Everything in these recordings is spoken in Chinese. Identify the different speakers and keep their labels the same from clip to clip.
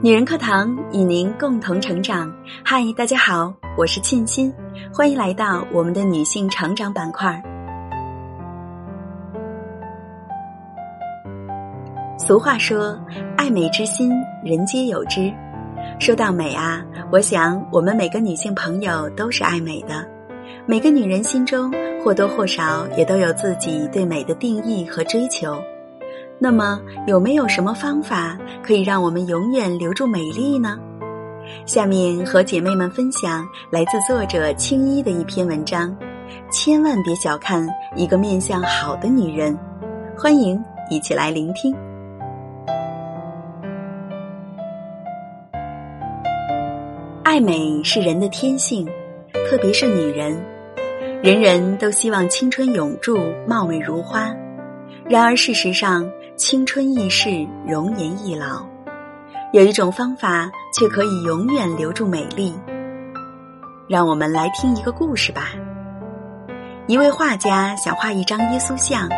Speaker 1: 女人课堂与您共同成长。嗨，大家好，我是沁心，欢迎来到我们的女性成长板块。俗话说：“爱美之心，人皆有之。”说到美啊，我想我们每个女性朋友都是爱美的。每个女人心中或多或少也都有自己对美的定义和追求。那么，有没有什么方法可以让我们永远留住美丽呢？下面和姐妹们分享来自作者青衣的一篇文章。千万别小看一个面相好的女人，欢迎一起来聆听。爱美是人的天性，特别是女人，人人都希望青春永驻、貌美如花。然而事实上，青春易逝，容颜易老。有一种方法，却可以永远留住美丽。让我们来听一个故事吧。一位画家想画一张耶稣像，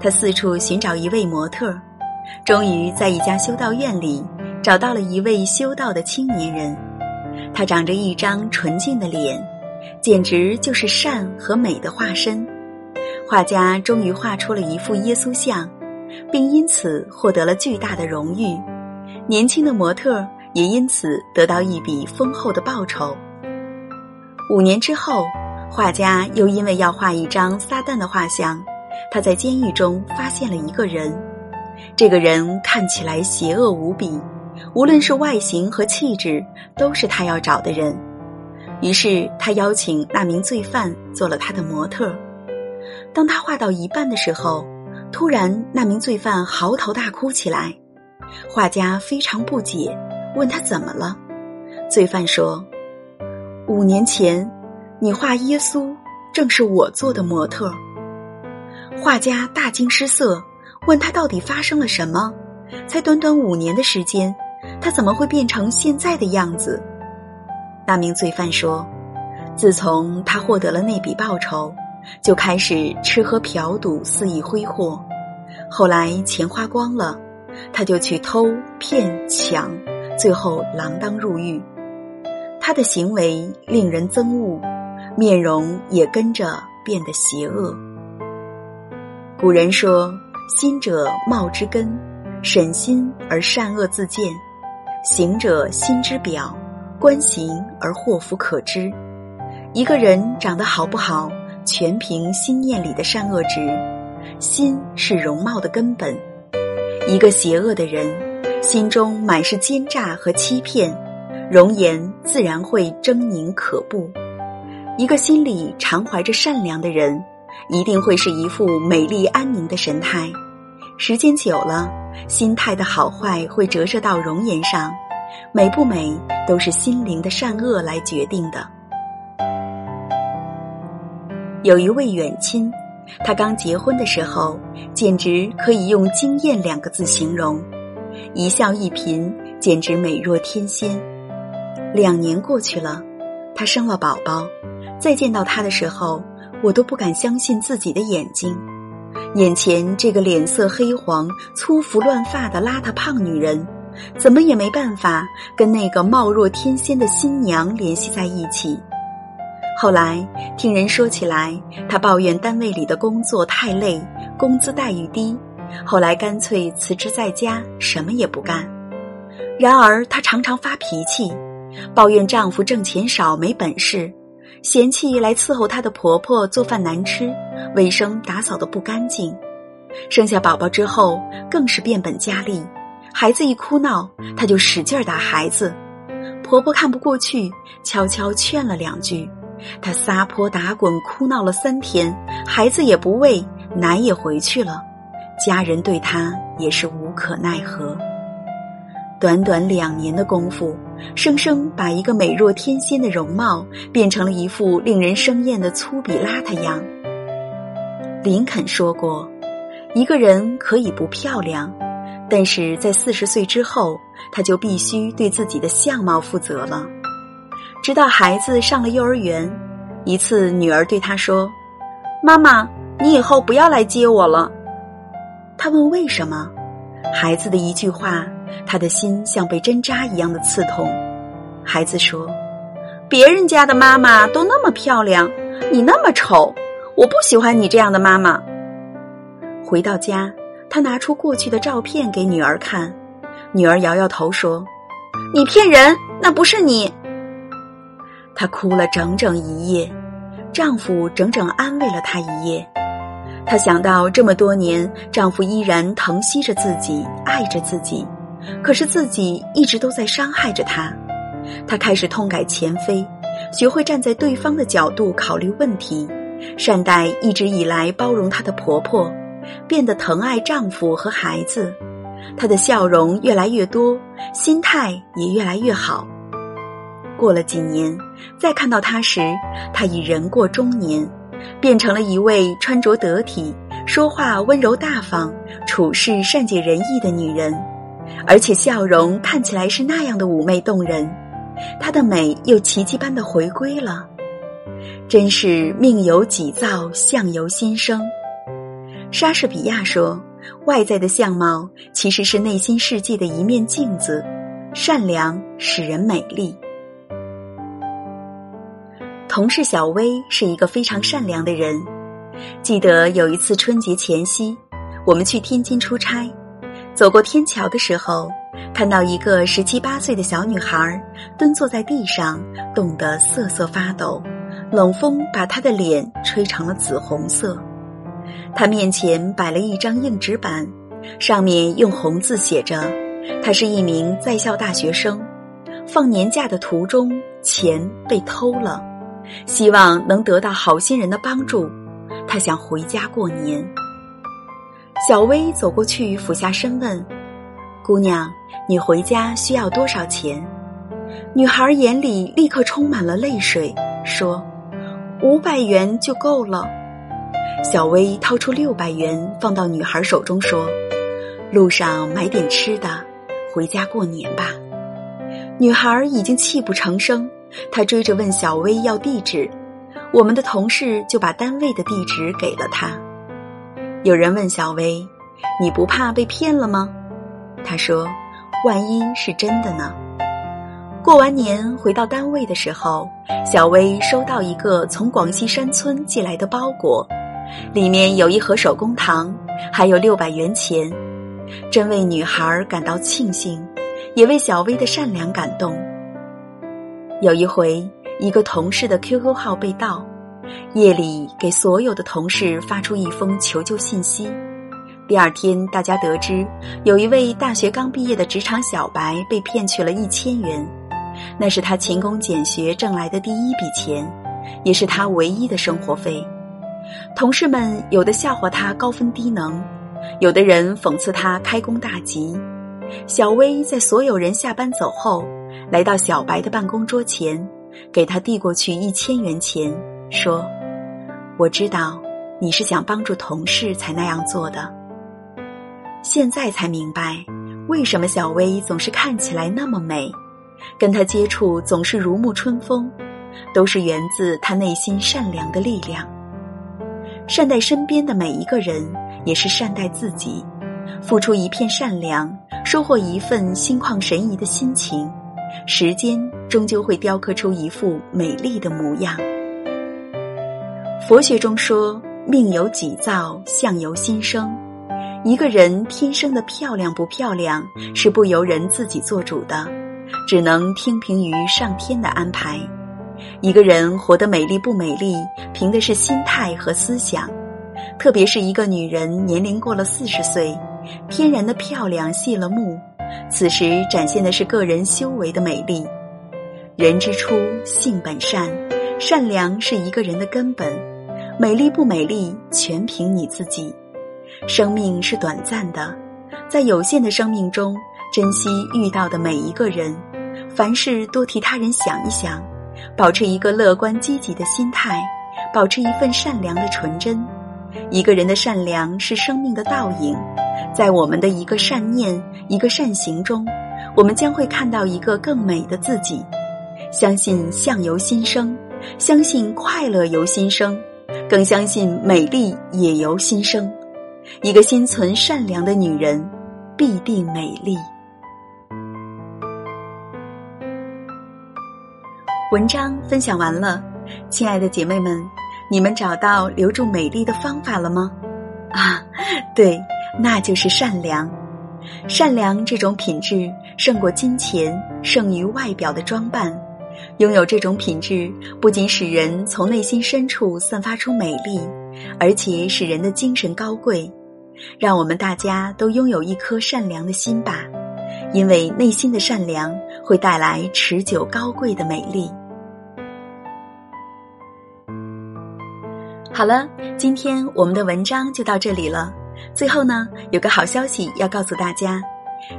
Speaker 1: 他四处寻找一位模特，终于在一家修道院里找到了一位修道的青年人。他长着一张纯净的脸，简直就是善和美的化身。画家终于画出了一幅耶稣像。并因此获得了巨大的荣誉，年轻的模特也因此得到一笔丰厚的报酬。五年之后，画家又因为要画一张撒旦的画像，他在监狱中发现了一个人。这个人看起来邪恶无比，无论是外形和气质，都是他要找的人。于是他邀请那名罪犯做了他的模特。当他画到一半的时候，突然，那名罪犯嚎啕大哭起来，画家非常不解，问他怎么了。罪犯说：“五年前，你画耶稣，正是我做的模特。”画家大惊失色，问他到底发生了什么？才短短五年的时间，他怎么会变成现在的样子？那名罪犯说：“自从他获得了那笔报酬。”就开始吃喝嫖赌，肆意挥霍。后来钱花光了，他就去偷骗抢，最后锒铛入狱。他的行为令人憎恶，面容也跟着变得邪恶。古人说：“心者貌之根，审心而善恶自见；行者心之表，观行而祸福可知。”一个人长得好不好？全凭心念里的善恶值，心是容貌的根本。一个邪恶的人，心中满是奸诈和欺骗，容颜自然会狰狞可怖。一个心里常怀着善良的人，一定会是一副美丽安宁的神态。时间久了，心态的好坏会折射到容颜上，美不美都是心灵的善恶来决定的。有一位远亲，他刚结婚的时候，简直可以用“惊艳”两个字形容，一笑一颦，简直美若天仙。两年过去了，他生了宝宝，再见到他的时候，我都不敢相信自己的眼睛。眼前这个脸色黑黄、粗服乱发的邋遢胖女人，怎么也没办法跟那个貌若天仙的新娘联系在一起。后来听人说起来，他抱怨单位里的工作太累，工资待遇低，后来干脆辞职在家，什么也不干。然而她常常发脾气，抱怨丈夫挣钱少没本事，嫌弃来伺候她的婆婆做饭难吃，卫生打扫的不干净。生下宝宝之后更是变本加厉，孩子一哭闹，她就使劲打孩子。婆婆看不过去，悄悄劝了两句。他撒泼打滚，哭闹了三天，孩子也不喂，奶也回去了，家人对他也是无可奈何。短短两年的功夫，生生把一个美若天仙的容貌变成了一副令人生厌的粗鄙邋遢样。林肯说过：“一个人可以不漂亮，但是在四十岁之后，他就必须对自己的相貌负责了。”直到孩子上了幼儿园，一次女儿对他说：“妈妈，你以后不要来接我了。”他问为什么，孩子的一句话他的心像被针扎一样的刺痛。孩子说：“别人家的妈妈都那么漂亮，你那么丑，我不喜欢你这样的妈妈。”回到家，他拿出过去的照片给女儿看，女儿摇摇头说：“你骗人，那不是你。”她哭了整整一夜，丈夫整整安慰了她一夜。她想到这么多年，丈夫依然疼惜着自己，爱着自己，可是自己一直都在伤害着她。她开始痛改前非，学会站在对方的角度考虑问题，善待一直以来包容她的婆婆，变得疼爱丈夫和孩子。她的笑容越来越多，心态也越来越好。过了几年，再看到她时，她已人过中年，变成了一位穿着得体、说话温柔大方、处事善解人意的女人，而且笑容看起来是那样的妩媚动人。她的美又奇迹般的回归了，真是命由己造，相由心生。莎士比亚说：“外在的相貌其实是内心世界的一面镜子，善良使人美丽。”同事小薇是一个非常善良的人。记得有一次春节前夕，我们去天津出差，走过天桥的时候，看到一个十七八岁的小女孩蹲坐在地上，冻得瑟瑟发抖，冷风把她的脸吹成了紫红色。她面前摆了一张硬纸板，上面用红字写着：“她是一名在校大学生，放年假的途中钱被偷了。”希望能得到好心人的帮助，他想回家过年。小薇走过去，俯下身问：“姑娘，你回家需要多少钱？”女孩眼里立刻充满了泪水，说：“五百元就够了。”小薇掏出六百元放到女孩手中，说：“路上买点吃的，回家过年吧。”女孩已经泣不成声。他追着问小薇要地址，我们的同事就把单位的地址给了他。有人问小薇：“你不怕被骗了吗？”他说：“万一是真的呢？”过完年回到单位的时候，小薇收到一个从广西山村寄来的包裹，里面有一盒手工糖，还有六百元钱，真为女孩感到庆幸，也为小薇的善良感动。有一回，一个同事的 QQ 号被盗，夜里给所有的同事发出一封求救信息。第二天，大家得知有一位大学刚毕业的职场小白被骗去了一千元，那是他勤工俭学挣来的第一笔钱，也是他唯一的生活费。同事们有的笑话他高分低能，有的人讽刺他开工大吉。小薇在所有人下班走后。来到小白的办公桌前，给他递过去一千元钱，说：“我知道你是想帮助同事才那样做的。现在才明白，为什么小薇总是看起来那么美，跟她接触总是如沐春风，都是源自她内心善良的力量。善待身边的每一个人，也是善待自己。付出一片善良，收获一份心旷神怡的心情。”时间终究会雕刻出一副美丽的模样。佛学中说：“命由己造，相由心生。”一个人天生的漂亮不漂亮，是不由人自己做主的，只能听凭于上天的安排。一个人活得美丽不美丽，凭的是心态和思想。特别是一个女人年龄过了四十岁，天然的漂亮谢了幕。此时展现的是个人修为的美丽。人之初，性本善，善良是一个人的根本。美丽不美丽，全凭你自己。生命是短暂的，在有限的生命中，珍惜遇到的每一个人，凡事多替他人想一想，保持一个乐观积极的心态，保持一份善良的纯真。一个人的善良是生命的倒影。在我们的一个善念一个善行中我们将会看到一个更美的自己。相信相由心生相信快乐由心生更相信美丽也由心生。一个心存善良的女人必定美丽。文章分享完了亲爱的姐妹们你们找到留住美丽的方法了吗？啊对那就是善良。善良这种品质胜过金钱，胜于外表的装扮。拥有这种品质，不仅使人从内心深处散发出美丽，而且使人的精神高贵。让我们大家都拥有一颗善良的心吧，因为内心的善良会带来持久高贵的美丽。好了，今天我们的文章就到这里了。最后呢，有个好消息要告诉大家。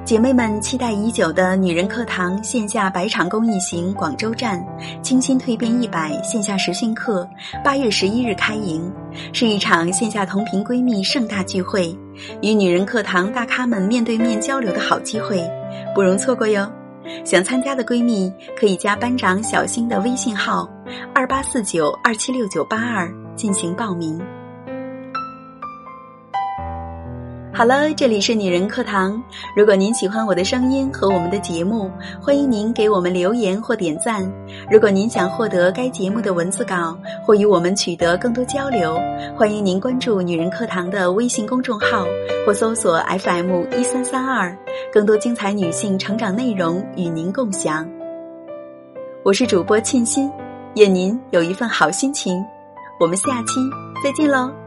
Speaker 1: 姐妹们期待已久的女人课堂线下百场公益行广州站，清新蜕变一百线下实训课，八月十一日开营，是一场线下同频闺蜜盛大聚会，与女人课堂大咖们面对面交流的好机会，不容错过哟！想参加的闺蜜可以加班长小新的微信号二八四九二七六九八二进行报名。好了，这里是女人课堂。如果您喜欢我的声音和我们的节目，欢迎您给我们留言或点赞。如果您想获得该节目的文字稿或与我们取得更多交流，欢迎您关注女人课堂的微信公众号或搜索 FM 一三三二，更多精彩女性成长内容与您共享。我是主播沁心，愿您有一份好心情。我们下期再见喽。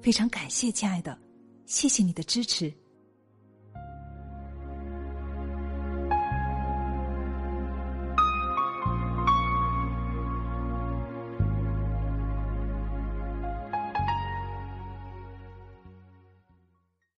Speaker 2: 非常感谢，亲爱的，谢谢你的支持。